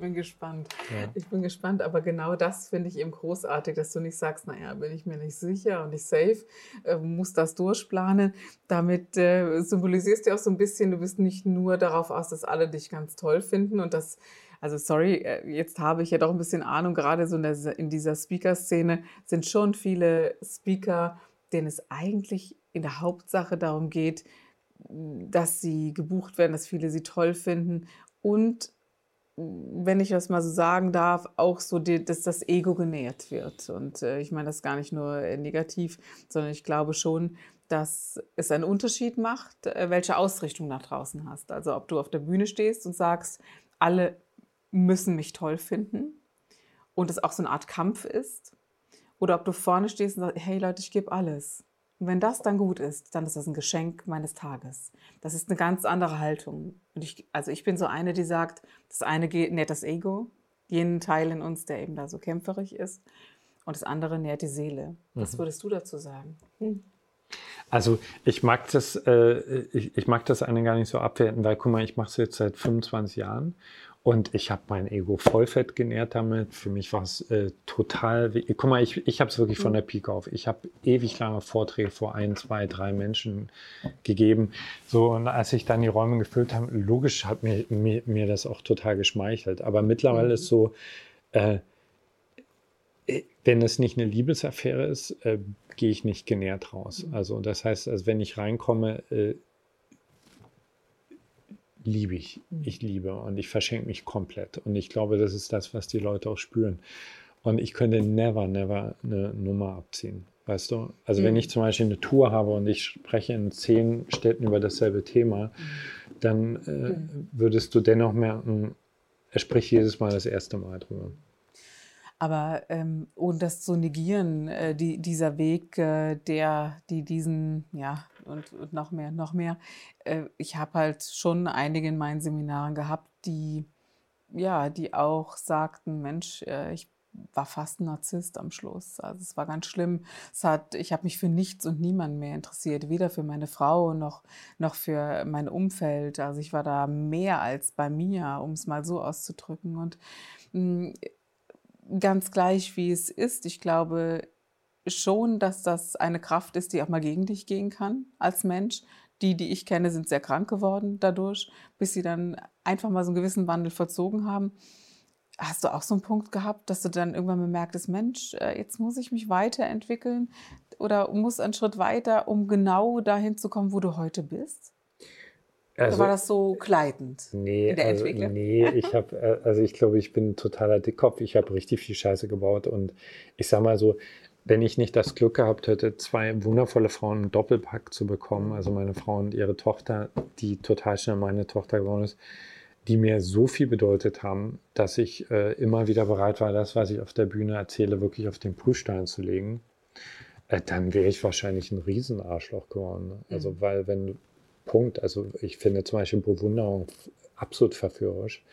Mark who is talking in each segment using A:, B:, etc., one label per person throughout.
A: Bin gespannt. Ja. Ich bin gespannt, aber genau das finde ich eben großartig, dass du nicht sagst, naja, bin ich mir nicht sicher und nicht safe, äh, muss das durchplanen. Damit äh, symbolisierst du auch so ein bisschen, du bist nicht nur darauf aus, dass alle dich ganz toll finden und das also sorry, äh, jetzt habe ich ja doch ein bisschen Ahnung, gerade so in, der, in dieser Speaker-Szene sind schon viele Speaker, denen es eigentlich in der Hauptsache darum geht, dass sie gebucht werden, dass viele sie toll finden und wenn ich das mal so sagen darf, auch so, die, dass das Ego genährt wird. Und äh, ich meine das gar nicht nur äh, negativ, sondern ich glaube schon, dass es einen Unterschied macht, äh, welche Ausrichtung nach draußen hast. Also ob du auf der Bühne stehst und sagst, alle müssen mich toll finden und es auch so eine Art Kampf ist, oder ob du vorne stehst und sagst, hey Leute, ich gebe alles. Und wenn das dann gut ist, dann ist das ein Geschenk meines Tages. Das ist eine ganz andere Haltung. Und ich, also ich bin so eine, die sagt, das eine nährt das Ego, jenen Teil in uns, der eben da so kämpferig ist. Und das andere nährt die Seele. Was mhm. würdest du dazu sagen? Hm.
B: Also ich mag das, äh, ich, ich, mag das eine gar nicht so abwerten, weil guck mal, ich mache es jetzt seit 25 Jahren und ich habe mein Ego vollfett genährt damit. Für mich war es äh, total. Guck mal, ich, ich habe es wirklich von der Pike auf. Ich habe ewig lange Vorträge vor ein, zwei, drei Menschen gegeben. So, und als ich dann die Räume gefüllt habe, logisch hat mir, mir, mir das auch total geschmeichelt. Aber mittlerweile mhm. ist so, äh, äh, wenn es nicht eine Liebesaffäre ist, äh, gehe ich nicht genährt raus. Mhm. Also das heißt, also wenn ich reinkomme, äh, liebe ich. Mhm. Ich liebe und ich verschenke mich komplett. Und ich glaube, das ist das, was die Leute auch spüren. Und ich könnte never, never eine Nummer abziehen. Weißt du? Also, mhm. wenn ich zum Beispiel eine Tour habe und ich spreche in zehn Städten über dasselbe Thema, mhm. dann äh, mhm. würdest du dennoch merken, er spricht jedes Mal das erste Mal drüber.
A: Aber ähm, ohne das zu negieren, äh, die, dieser Weg, äh, der, die diesen, ja, und, und noch mehr, noch mehr. Äh, ich habe halt schon einige in meinen Seminaren gehabt, die, ja, die auch sagten, Mensch, äh, ich war fast ein Narzisst am Schluss. Also es war ganz schlimm. Es hat, ich habe mich für nichts und niemanden mehr interessiert, weder für meine Frau noch, noch für mein Umfeld. Also ich war da mehr als bei mir, um es mal so auszudrücken. Und mh, hm, ganz gleich, wie es ist. Ich glaube schon, dass das eine Kraft ist, die auch mal gegen dich gehen kann als Mensch. Die, die ich kenne, sind sehr krank geworden dadurch, bis sie dann einfach mal so einen gewissen Wandel verzogen haben. Hast du auch so einen Punkt gehabt, dass du dann irgendwann bemerktest, Mensch, äh, jetzt muss ich mich weiterentwickeln oder muss einen Schritt weiter, um genau dahin zu kommen, wo du heute bist? Also, Oder war das so gleitend
B: nee, in der also, Entwicklung? Nee, ich habe, äh, also ich glaube, ich bin totaler Dickkopf. Ich habe richtig viel Scheiße gebaut und ich sage mal so, wenn ich nicht das Glück gehabt hätte, zwei wundervolle Frauen einen Doppelpack zu bekommen, also meine Frau und ihre Tochter, die total schnell meine Tochter geworden ist, die mir so viel bedeutet haben, dass ich äh, immer wieder bereit war, das, was ich auf der Bühne erzähle, wirklich auf den Prüfstein zu legen, äh, dann wäre ich wahrscheinlich ein Riesenarschloch geworden. Also, mhm. weil wenn Punkt. Also ich finde zum Beispiel Bewunderung absolut verführerisch.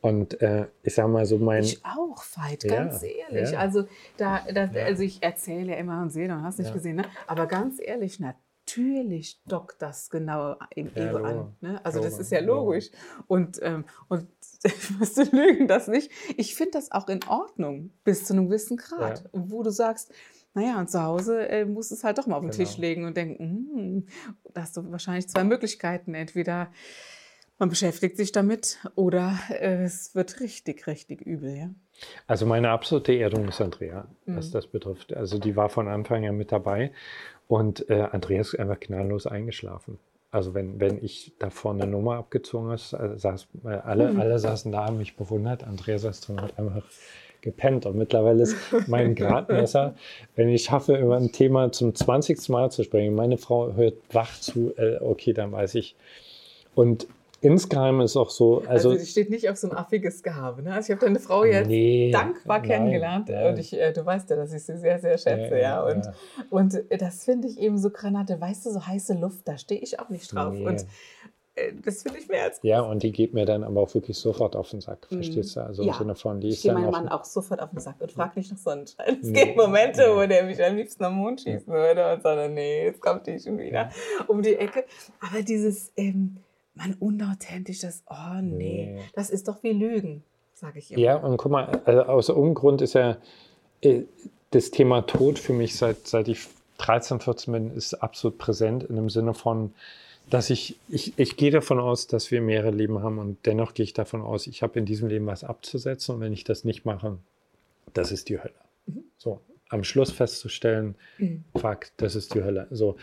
B: Und äh, ich sage mal so mein.
A: Ich auch, Veit, ganz ja, ehrlich. Ja. Also, da, da ja. also ich erzähle ja immer und sehe und hast nicht gesehen, ne? aber ganz ehrlich, natürlich dockt das genau im Ego an. Ne? Also, das ist ja logisch. Und, ähm, und ich müsste lügen, das nicht. Ich finde das auch in Ordnung bis zu einem gewissen Grad, wo du sagst, naja, und zu Hause äh, musst du es halt doch mal auf den genau. Tisch legen und denken, hm, da hast du wahrscheinlich zwei Möglichkeiten. Entweder man beschäftigt sich damit oder äh, es wird richtig, richtig übel, ja.
B: Also meine absolute Erdung ist Andrea, was mhm. das betrifft. Also die war von Anfang an mit dabei und äh, Andrea ist einfach knalllos eingeschlafen. Also wenn, wenn ich da vorne eine Nummer abgezogen habe, saß, äh, alle, mhm. alle saßen da, haben mich bewundert. Andrea saß drin und hat einfach gepennt. Und mittlerweile ist mein Gradmesser, wenn ich schaffe, über ein Thema zum 20. Mal zu sprechen, meine Frau hört wach zu, äh, okay, dann weiß ich. Und insgeheim ist auch so. Also,
A: also die steht nicht auf so ein affiges Gehabe. Ne? Also ich habe deine Frau jetzt nee, dankbar nein, kennengelernt nein. und ich, äh, du weißt ja, dass ich sie sehr, sehr schätze. Ja, ja. Und, ja. und das finde ich eben so Granate. Weißt du, so heiße Luft, da stehe ich auch nicht drauf. Nee. Und äh, das finde ich mehr als.
B: Ja, und die geht mir dann aber auch wirklich sofort auf den Sack, verstehst du? Also
A: ja.
B: im Sinne von, die
A: ist ich dann meinen Mann auch sofort auf den Sack und fragt nicht nach Sonnenschein. Es nee. gibt Momente, wo der mich am liebsten am Mond schießen würde und sagt, nee, jetzt kommt die schon wieder um die Ecke. Aber dieses, ähm, man, unauthentisch, das, oh nee, das ist doch wie Lügen, sage ich immer.
B: Ja, und guck mal, also aus irgendeinem Grund ist ja äh, das Thema Tod für mich, seit, seit ich 13, 14 bin, ist absolut präsent in dem Sinne von, dass ich, ich, ich gehe davon aus, dass wir mehrere Leben haben und dennoch gehe ich davon aus, ich habe in diesem Leben was abzusetzen und wenn ich das nicht mache, das ist die Hölle. Mhm. So am Schluss festzustellen, mhm. fuck, das ist die Hölle. So,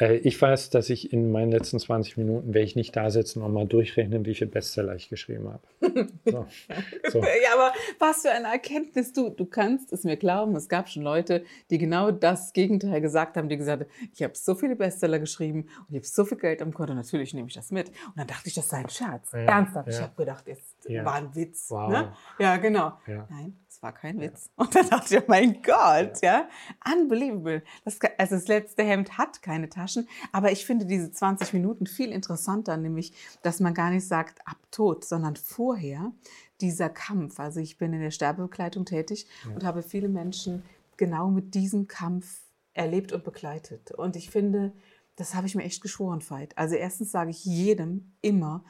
B: äh, ich weiß, dass ich in meinen letzten 20 Minuten werde ich nicht da sitzen und mal durchrechnen, wie viele Bestseller ich geschrieben habe.
A: So. so. Ja, aber was für eine Erkenntnis. Du, du kannst es mir glauben, es gab schon Leute, die genau das Gegenteil gesagt haben, die gesagt haben, ich habe so viele Bestseller geschrieben und ich habe so viel Geld am Konto, natürlich nehme ich das mit. Und dann dachte ich, das sei ein Scherz. Ja, Ernsthaft. Ja. Ich habe gedacht, es ja. war ein Witz. Wow. Ne? Ja, genau. Nein, war kein Witz. Und dann dachte ich, oh mein Gott, ja, unbelievable. Das, also das letzte Hemd hat keine Taschen, aber ich finde diese 20 Minuten viel interessanter, nämlich, dass man gar nicht sagt, ab tot, sondern vorher dieser Kampf. Also ich bin in der Sterbebegleitung tätig ja. und habe viele Menschen genau mit diesem Kampf erlebt und begleitet. Und ich finde, das habe ich mir echt geschworen, Veit. Also erstens sage ich jedem immer,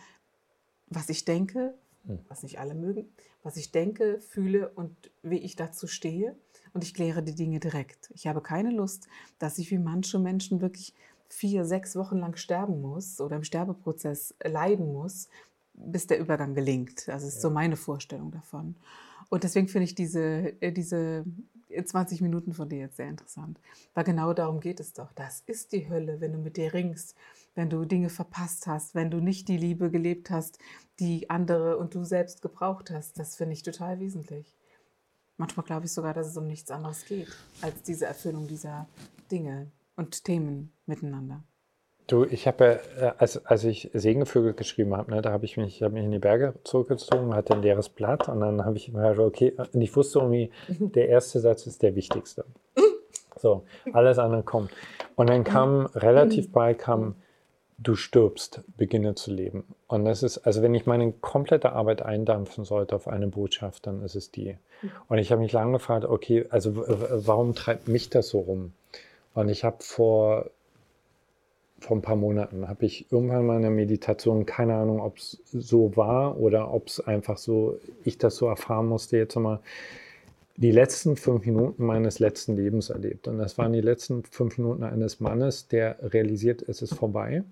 A: was ich denke, hm. was nicht alle mögen, was ich denke, fühle und wie ich dazu stehe. Und ich kläre die Dinge direkt. Ich habe keine Lust, dass ich wie manche Menschen wirklich vier, sechs Wochen lang sterben muss oder im Sterbeprozess leiden muss, bis der Übergang gelingt. Das ist ja. so meine Vorstellung davon. Und deswegen finde ich diese, äh, diese 20 Minuten von dir jetzt sehr interessant. Weil genau darum geht es doch. Das ist die Hölle, wenn du mit dir ringst, wenn du Dinge verpasst hast, wenn du nicht die Liebe gelebt hast, die andere und du selbst gebraucht hast. Das finde ich total wesentlich. Manchmal glaube ich sogar, dass es um nichts anderes geht, als diese Erfüllung dieser Dinge und Themen miteinander.
B: Du, ich habe ja, äh, als, als ich Segenvögel geschrieben habe, ne, da habe ich mich, ich hab mich in die Berge zurückgezogen, hatte ein leeres Blatt und dann habe ich mir okay, und ich wusste irgendwie, der erste Satz ist der wichtigste. So, alles andere kommt. Und dann kam relativ bald kam, du stirbst, beginne zu leben. Und das ist, also wenn ich meine komplette Arbeit eindampfen sollte auf eine Botschaft, dann ist es die. Und ich habe mich lange gefragt, okay, also warum treibt mich das so rum? Und ich habe vor vor ein paar Monaten habe ich irgendwann mal in der Meditation, keine Ahnung, ob es so war oder ob es einfach so, ich das so erfahren musste, jetzt nochmal die letzten fünf Minuten meines letzten Lebens erlebt. Und das waren die letzten fünf Minuten eines Mannes, der realisiert, es ist vorbei.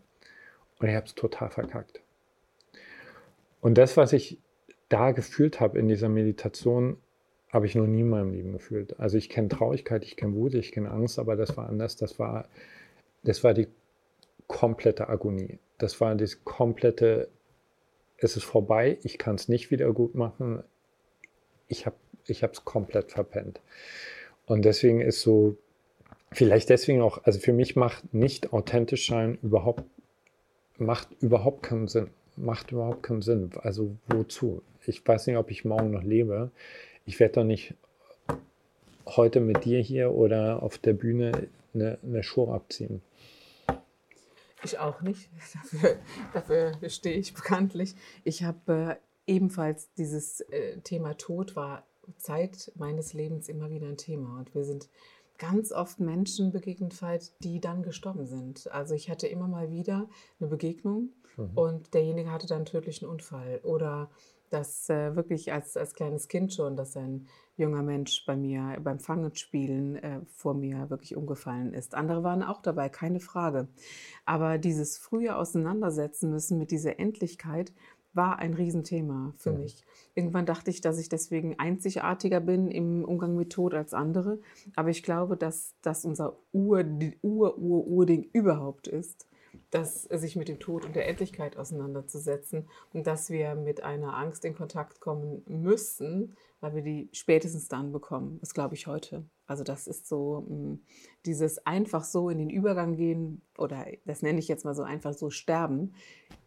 B: Und ich habe es total verkackt. Und das, was ich da gefühlt habe in dieser Meditation, habe ich noch nie in meinem Leben gefühlt. Also ich kenne Traurigkeit, ich kenne Wut, ich kenne Angst, aber das war anders. Das war, das war die komplette Agonie. Das war das komplette, es ist vorbei, ich kann es nicht wieder gut machen. Ich habe es komplett verpennt. Und deswegen ist so, vielleicht deswegen auch, also für mich macht nicht authentisch sein überhaupt, macht überhaupt keinen Sinn. Macht überhaupt keinen Sinn. Also wozu? Ich weiß nicht, ob ich morgen noch lebe. Ich werde doch nicht heute mit dir hier oder auf der Bühne eine, eine Show abziehen.
A: Ich auch nicht. Dafür, dafür stehe ich bekanntlich. Ich habe äh, ebenfalls dieses äh, Thema Tod war Zeit meines Lebens immer wieder ein Thema. Und wir sind ganz oft Menschen begegnet, die dann gestorben sind. Also ich hatte immer mal wieder eine Begegnung mhm. und derjenige hatte dann einen tödlichen Unfall. Oder das äh, wirklich als, als kleines Kind schon, dass ein junger Mensch bei mir beim Fangenspielen äh, vor mir wirklich umgefallen ist. Andere waren auch dabei, keine Frage. Aber dieses frühe Auseinandersetzen müssen mit dieser Endlichkeit war ein Riesenthema für ja. mich. Irgendwann dachte ich, dass ich deswegen einzigartiger bin im Umgang mit Tod als andere. Aber ich glaube, dass das unser Ur, Ur, Ur, Urding überhaupt ist. Dass sich mit dem Tod und der Endlichkeit auseinanderzusetzen und dass wir mit einer Angst in Kontakt kommen müssen, weil wir die spätestens dann bekommen. Das glaube ich heute. Also das ist so hm, dieses einfach so in den Übergang gehen oder das nenne ich jetzt mal so einfach so sterben.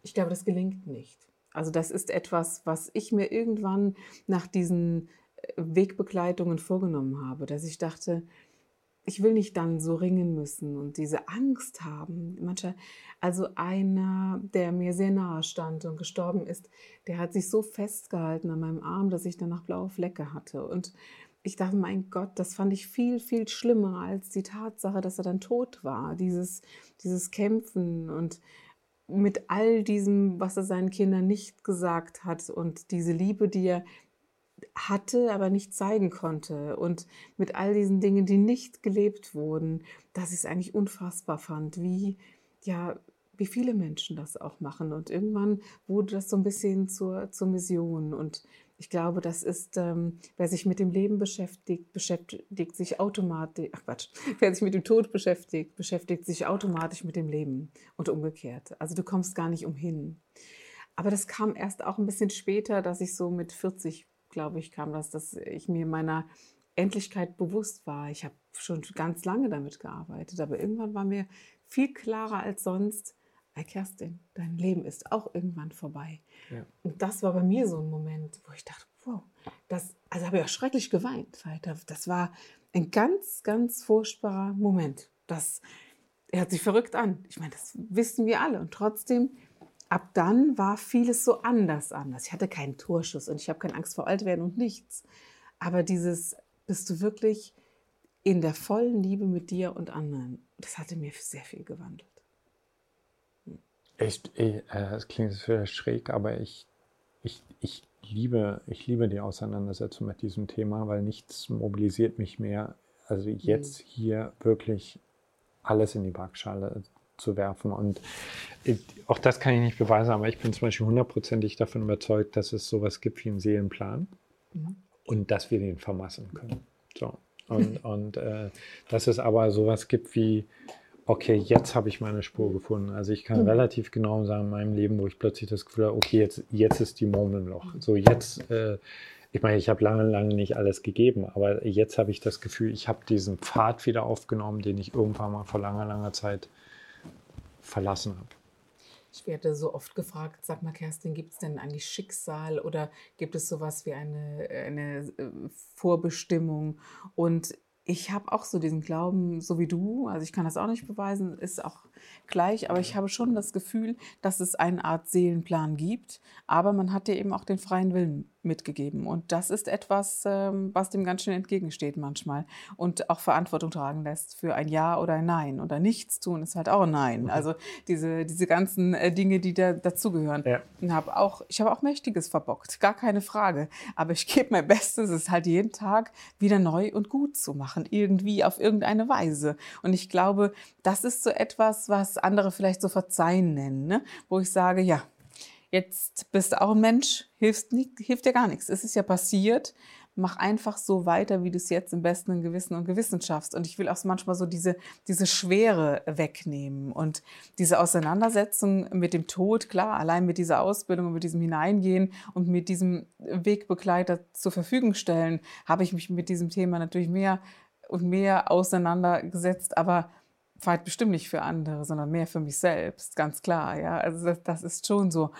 A: Ich glaube, das gelingt nicht. Also das ist etwas, was ich mir irgendwann nach diesen äh, Wegbegleitungen vorgenommen habe, dass ich dachte, ich will nicht dann so ringen müssen und diese Angst haben. Manche, also einer, der mir sehr nahe stand und gestorben ist, der hat sich so festgehalten an meinem Arm, dass ich danach blaue Flecke hatte. Und ich dachte, mein Gott, das fand ich viel, viel schlimmer als die Tatsache, dass er dann tot war. Dieses, dieses Kämpfen und mit all diesem, was er seinen Kindern nicht gesagt hat und diese Liebe, die er hatte, aber nicht zeigen konnte und mit all diesen Dingen, die nicht gelebt wurden, dass ich es eigentlich unfassbar fand, wie, ja, wie viele Menschen das auch machen. Und irgendwann wurde das so ein bisschen zur, zur Mission. Und ich glaube, das ist, ähm, wer sich mit dem Leben beschäftigt, beschäftigt sich automatisch, ach Quatsch, wer sich mit dem Tod beschäftigt, beschäftigt sich automatisch mit dem Leben und umgekehrt. Also du kommst gar nicht umhin. Aber das kam erst auch ein bisschen später, dass ich so mit 40 glaube ich, kam das, dass ich mir meiner Endlichkeit bewusst war. Ich habe schon ganz lange damit gearbeitet, aber irgendwann war mir viel klarer als sonst, hey Kerstin, dein Leben ist auch irgendwann vorbei. Ja. Und das war bei mir so ein Moment, wo ich dachte, wow, das, also habe ich auch schrecklich geweint weiter. Das war ein ganz, ganz furchtbarer Moment. Das hört sich verrückt an. Ich meine, das wissen wir alle. Und trotzdem ab dann war vieles so anders anders. Ich hatte keinen Torschuss und ich habe keine Angst vor Altwerden und nichts. Aber dieses, bist du wirklich in der vollen Liebe mit dir und anderen, das hatte mir sehr viel gewandelt.
B: Hm. Echt, äh, es klingt vielleicht schräg, aber ich, ich, ich, liebe, ich liebe die Auseinandersetzung mit diesem Thema, weil nichts mobilisiert mich mehr. Also jetzt hm. hier wirklich alles in die Waagschale zu werfen. Und auch das kann ich nicht beweisen, aber ich bin zum Beispiel hundertprozentig davon überzeugt, dass es sowas gibt wie einen Seelenplan mhm. und dass wir den vermassen können. So. Und, und äh, dass es aber sowas gibt wie, okay, jetzt habe ich meine Spur gefunden. Also ich kann mhm. relativ genau sagen in meinem Leben, wo ich plötzlich das Gefühl habe, okay, jetzt, jetzt ist die Murmelloch. So jetzt, äh, ich meine, ich habe lange, lange nicht alles gegeben, aber jetzt habe ich das Gefühl, ich habe diesen Pfad wieder aufgenommen, den ich irgendwann mal vor langer, langer Zeit verlassen habe.
A: Ich werde so oft gefragt, sag mal Kerstin, gibt es denn eigentlich Schicksal oder gibt es sowas wie eine, eine äh, Vorbestimmung? Und ich habe auch so diesen Glauben, so wie du, also ich kann das auch nicht beweisen, ist auch gleich, aber ich habe schon das Gefühl, dass es eine Art Seelenplan gibt, aber man hat dir eben auch den freien Willen mitgegeben. Und das ist etwas, ähm, was dem ganz schön entgegensteht manchmal und auch Verantwortung tragen lässt für ein Ja oder ein Nein. Oder nichts tun ist halt auch ein Nein. Mhm. Also diese, diese ganzen äh, Dinge, die da dazugehören. Ja. Hab auch, ich habe auch Mächtiges verbockt, gar keine Frage. Aber ich gebe mein Bestes, es halt jeden Tag wieder neu und gut zu machen, irgendwie auf irgendeine Weise. Und ich glaube, das ist so etwas, was andere vielleicht so Verzeihen nennen, ne? wo ich sage, ja, Jetzt bist du auch ein Mensch, hilft, nicht, hilft dir gar nichts. Es ist ja passiert. Mach einfach so weiter, wie du es jetzt im besten Gewissen und Gewissen schaffst. Und ich will auch manchmal so diese, diese Schwere wegnehmen und diese Auseinandersetzung mit dem Tod, klar, allein mit dieser Ausbildung und mit diesem Hineingehen und mit diesem Wegbegleiter zur Verfügung stellen, habe ich mich mit diesem Thema natürlich mehr und mehr auseinandergesetzt. Aber weit bestimmt nicht für andere, sondern mehr für mich selbst, ganz klar. Ja, also das, das ist schon so.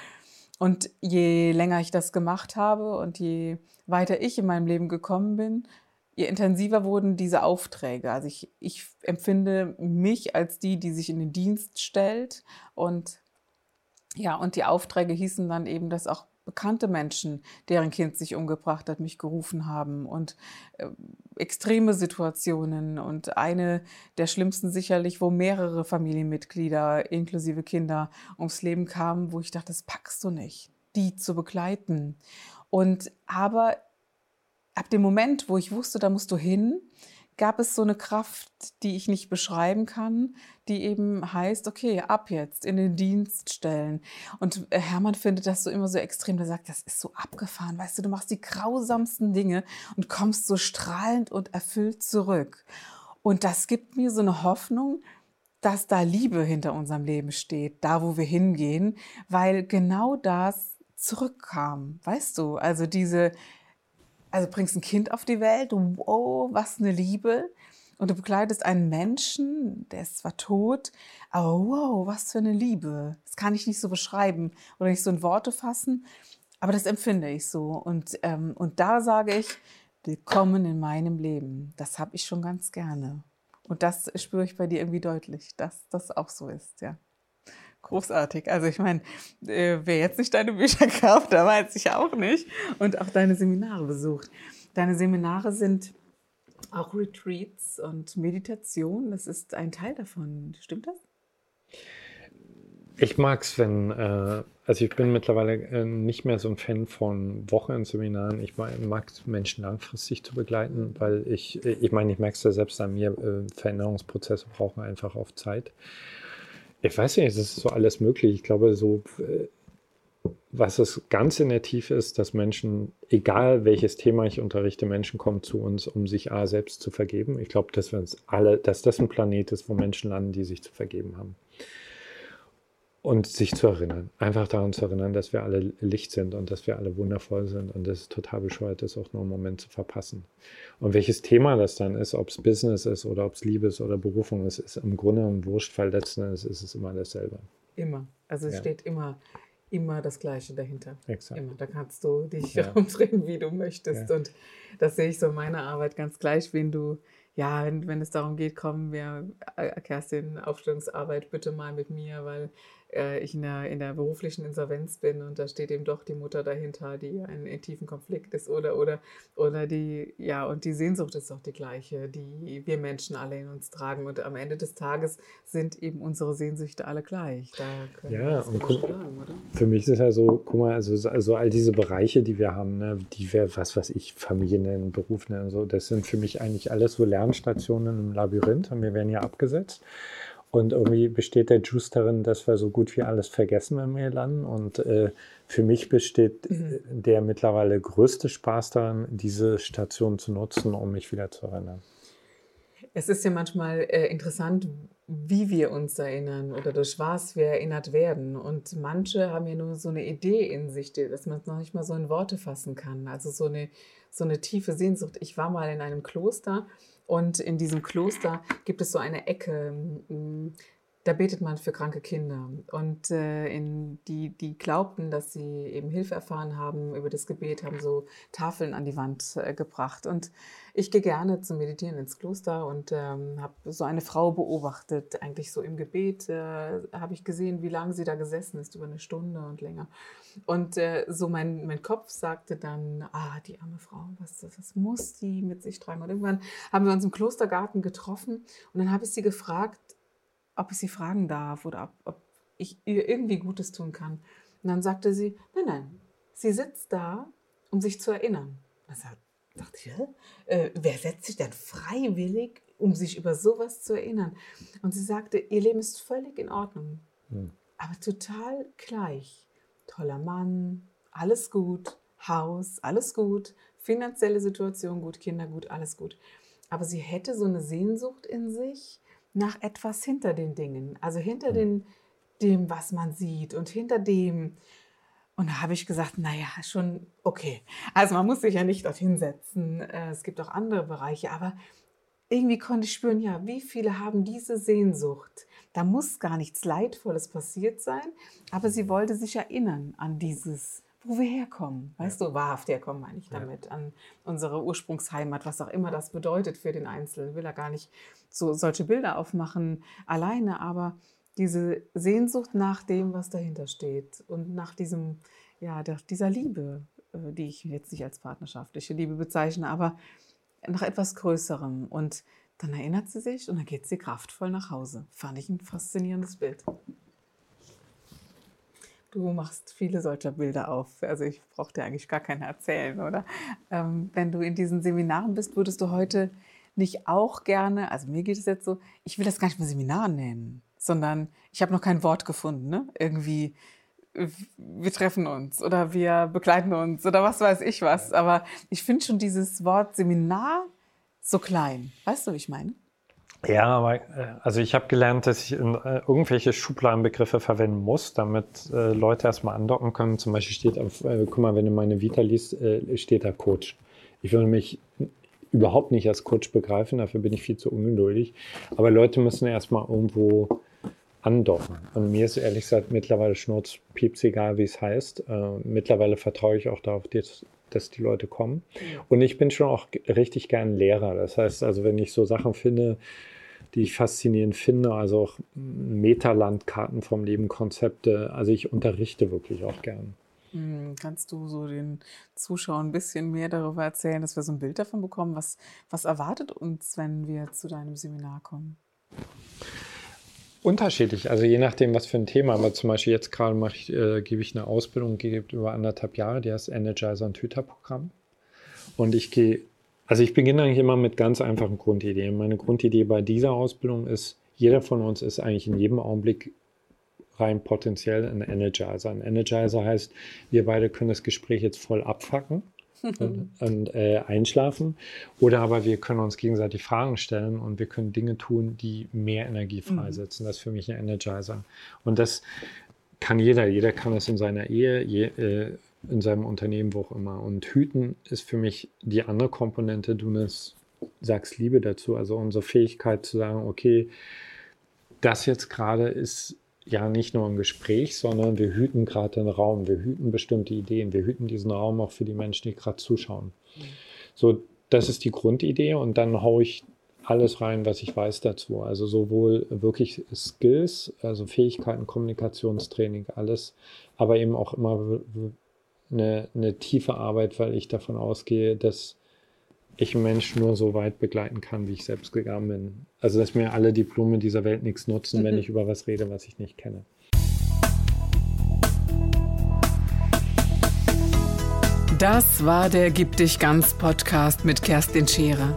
A: Und je länger ich das gemacht habe und je weiter ich in meinem Leben gekommen bin, je intensiver wurden diese Aufträge. Also ich, ich empfinde mich als die, die sich in den Dienst stellt. Und ja, und die Aufträge hießen dann eben, dass auch bekannte Menschen, deren Kind sich umgebracht hat, mich gerufen haben und äh, extreme Situationen und eine der schlimmsten sicherlich, wo mehrere Familienmitglieder inklusive Kinder ums Leben kamen, wo ich dachte, das packst du nicht, die zu begleiten. Und aber ab dem Moment, wo ich wusste, da musst du hin, gab es so eine Kraft, die ich nicht beschreiben kann, die eben heißt, okay, ab jetzt in den Dienst stellen. Und äh, Hermann findet das so immer so extrem, der sagt, das ist so abgefahren, weißt du, du machst die grausamsten Dinge und kommst so strahlend und erfüllt zurück. Und das gibt mir so eine Hoffnung, dass da Liebe hinter unserem Leben steht, da wo wir hingehen, weil genau das zurückkam, weißt du? Also diese, also bringst ein Kind auf die Welt, wow, was eine Liebe. Und du begleitest einen Menschen, der ist zwar tot, aber wow, was für eine Liebe. Das kann ich nicht so beschreiben oder nicht so in Worte fassen, aber das empfinde ich so. Und, ähm, und da sage ich, willkommen in meinem Leben. Das habe ich schon ganz gerne. Und das spüre ich bei dir irgendwie deutlich, dass das auch so ist, ja. Großartig. Also ich meine, äh, wer jetzt nicht deine Bücher kauft, da weiß ich auch nicht. Und auch deine Seminare besucht. Deine Seminare sind auch Retreats und Meditation. Das ist ein Teil davon. Stimmt das?
B: Ich mag es, wenn, äh, also ich bin mittlerweile äh, nicht mehr so ein Fan von Wochenendseminaren. Ich mag es, Menschen langfristig zu begleiten, weil ich, ich meine, ich merke es ja selbst an mir, äh, Veränderungsprozesse brauchen einfach auf Zeit. Ich weiß nicht, es ist so alles möglich. Ich glaube, so, äh, was es ganz in der Tiefe ist, dass Menschen, egal welches Thema ich unterrichte, Menschen kommen zu uns, um sich A selbst zu vergeben. Ich glaube, dass wir uns alle, dass das ein Planet ist, wo Menschen landen, die sich zu vergeben haben und sich zu erinnern. Einfach daran zu erinnern, dass wir alle Licht sind und dass wir alle wundervoll sind und dass es total bescheuert ist, auch nur einen Moment zu verpassen. Und welches Thema das dann ist, ob es Business ist oder ob es Liebe ist oder Berufung ist, ist im Grunde ein Wurscht, weil letzten Endes ist es immer dasselbe.
A: Immer. Also es ja. steht immer, immer das Gleiche dahinter.
B: Exakt.
A: Immer. Da kannst du dich ja. umdrehen, wie du möchtest. Ja. Und das sehe ich so in meiner Arbeit ganz gleich, wenn du ja, wenn, wenn es darum geht, kommen wir, äh, Kerstin, Aufstellungsarbeit bitte mal mit mir, weil äh, ich in der, in der beruflichen Insolvenz bin und da steht eben doch die Mutter dahinter, die ein, ein tiefen Konflikt ist oder, oder, oder die, ja, und die Sehnsucht ist doch die gleiche, die wir Menschen alle in uns tragen und am Ende des Tages sind eben unsere Sehnsüchte alle gleich.
B: ja, und guck, schlagen, für mich ist es ja so, guck mal, also, also all diese Bereiche, die wir haben, ne, die wir, was weiß ich, Familie nennen, Beruf nennen, so, das sind für mich eigentlich alles so Lernstationen im Labyrinth und wir werden ja abgesetzt. Und irgendwie besteht der Juice darin, dass wir so gut wie alles vergessen, wenn wir hier landen. Und äh, für mich besteht mhm. der mittlerweile größte Spaß daran, diese Station zu nutzen, um mich wieder zu erinnern.
A: Es ist ja manchmal äh, interessant, wie wir uns erinnern oder durch was wir erinnert werden. Und manche haben ja nur so eine Idee in sich, dass man es noch nicht mal so in Worte fassen kann. Also so eine, so eine tiefe Sehnsucht. Ich war mal in einem Kloster und in diesem Kloster gibt es so eine Ecke, da betet man für kranke Kinder. Und äh, in die, die glaubten, dass sie eben Hilfe erfahren haben über das Gebet, haben so Tafeln an die Wand äh, gebracht. Und ich gehe gerne zum Meditieren ins Kloster und ähm, habe so eine Frau beobachtet. Eigentlich so im Gebet äh, habe ich gesehen, wie lange sie da gesessen ist, über eine Stunde und länger. Und äh, so mein, mein Kopf sagte dann, ah, die arme Frau, was, was muss die mit sich tragen? Und irgendwann haben wir uns im Klostergarten getroffen und dann habe ich sie gefragt, ob ich sie fragen darf oder ob, ob ich ihr irgendwie Gutes tun kann. Und dann sagte sie, nein, nein, sie sitzt da, um sich zu erinnern. Da dachte ich, äh, wer setzt sich denn freiwillig, um sich über sowas zu erinnern? Und sie sagte, ihr Leben ist völlig in Ordnung, hm. aber total gleich. Toller Mann, alles gut, Haus, alles gut, finanzielle Situation gut, Kinder gut, alles gut. Aber sie hätte so eine Sehnsucht in sich, nach etwas hinter den Dingen, also hinter hm. den, dem, was man sieht und hinter dem. Und da habe ich gesagt, naja, schon okay. Also man muss sich ja nicht dorthin setzen. Äh, es gibt auch andere Bereiche, aber irgendwie konnte ich spüren, ja, wie viele haben diese Sehnsucht. Da muss gar nichts Leidvolles passiert sein, aber sie wollte sich erinnern an dieses wo wir herkommen. Weißt ja. du, wahrhaft herkommen meine ich damit, ja. an unsere Ursprungsheimat, was auch immer das bedeutet für den Einzelnen. Ich will da gar nicht so solche Bilder aufmachen alleine, aber diese Sehnsucht nach dem, was dahinter steht und nach diesem, ja, dieser Liebe, äh, die ich jetzt nicht als partnerschaftliche Liebe bezeichne, aber nach etwas Größerem. Und dann erinnert sie sich und dann geht sie kraftvoll nach Hause. Fand ich ein faszinierendes Bild. Du machst viele solcher Bilder auf. Also ich brauche dir eigentlich gar keine erzählen, oder? Ähm, wenn du in diesen Seminaren bist, würdest du heute nicht auch gerne, also mir geht es jetzt so, ich will das gar nicht mehr Seminar nennen, sondern ich habe noch kein Wort gefunden, ne? Irgendwie, wir treffen uns oder wir begleiten uns oder was weiß ich was. Aber ich finde schon dieses Wort Seminar so klein. Weißt du, wie ich meine?
B: Ja, aber äh, also ich habe gelernt, dass ich in, äh, irgendwelche Schubladenbegriffe verwenden muss, damit äh, Leute erstmal andocken können. Zum Beispiel steht auf, äh, guck mal, wenn du meine Vita liest, äh, steht da Coach. Ich würde mich überhaupt nicht als Coach begreifen, dafür bin ich viel zu ungeduldig. Aber Leute müssen erstmal irgendwo andocken. Und mir ist ehrlich gesagt mittlerweile schnurzpieps egal, wie es heißt. Mittlerweile vertraue ich auch darauf, dass, dass die Leute kommen. Und ich bin schon auch richtig gern Lehrer. Das heißt also, wenn ich so Sachen finde, die ich faszinierend finde, also auch Metalandkarten vom Leben, Konzepte, also ich unterrichte wirklich auch gern.
A: Hm, kannst du so den Zuschauern ein bisschen mehr darüber erzählen, dass wir so ein Bild davon bekommen? Was, was erwartet uns, wenn wir zu deinem Seminar kommen?
B: Unterschiedlich, also je nachdem, was für ein Thema. Aber zum Beispiel jetzt gerade mache ich, äh, gebe ich eine Ausbildung, geht über anderthalb Jahre, die heißt Energizer und Hüter-Programm. Und ich gehe, also ich beginne eigentlich immer mit ganz einfachen Grundideen. Meine Grundidee bei dieser Ausbildung ist, jeder von uns ist eigentlich in jedem Augenblick rein potenziell ein Energizer. Ein Energizer heißt, wir beide können das Gespräch jetzt voll abfacken und, und äh, einschlafen. Oder aber wir können uns gegenseitig Fragen stellen und wir können Dinge tun, die mehr Energie mhm. freisetzen. Das ist für mich ein Energizer. Und das kann jeder. Jeder kann es in seiner Ehe, je, äh, in seinem Unternehmen, wo auch immer. Und Hüten ist für mich die andere Komponente. Du sagst Liebe dazu. Also unsere Fähigkeit zu sagen, okay, das jetzt gerade ist ja nicht nur ein Gespräch, sondern wir hüten gerade den Raum, wir hüten bestimmte Ideen, wir hüten diesen Raum auch für die Menschen, die gerade zuschauen. Mhm. So, das ist die Grundidee und dann haue ich alles rein, was ich weiß dazu. Also sowohl wirklich Skills, also Fähigkeiten, Kommunikationstraining, alles, aber eben auch immer eine, eine tiefe Arbeit, weil ich davon ausgehe, dass ich einen Menschen nur so weit begleiten kann, wie ich selbst gegangen bin. Also, dass mir alle Diplome dieser Welt nichts nutzen, mhm. wenn ich über was rede, was ich nicht kenne.
A: Das war der Gib dich ganz Podcast mit Kerstin Scherer.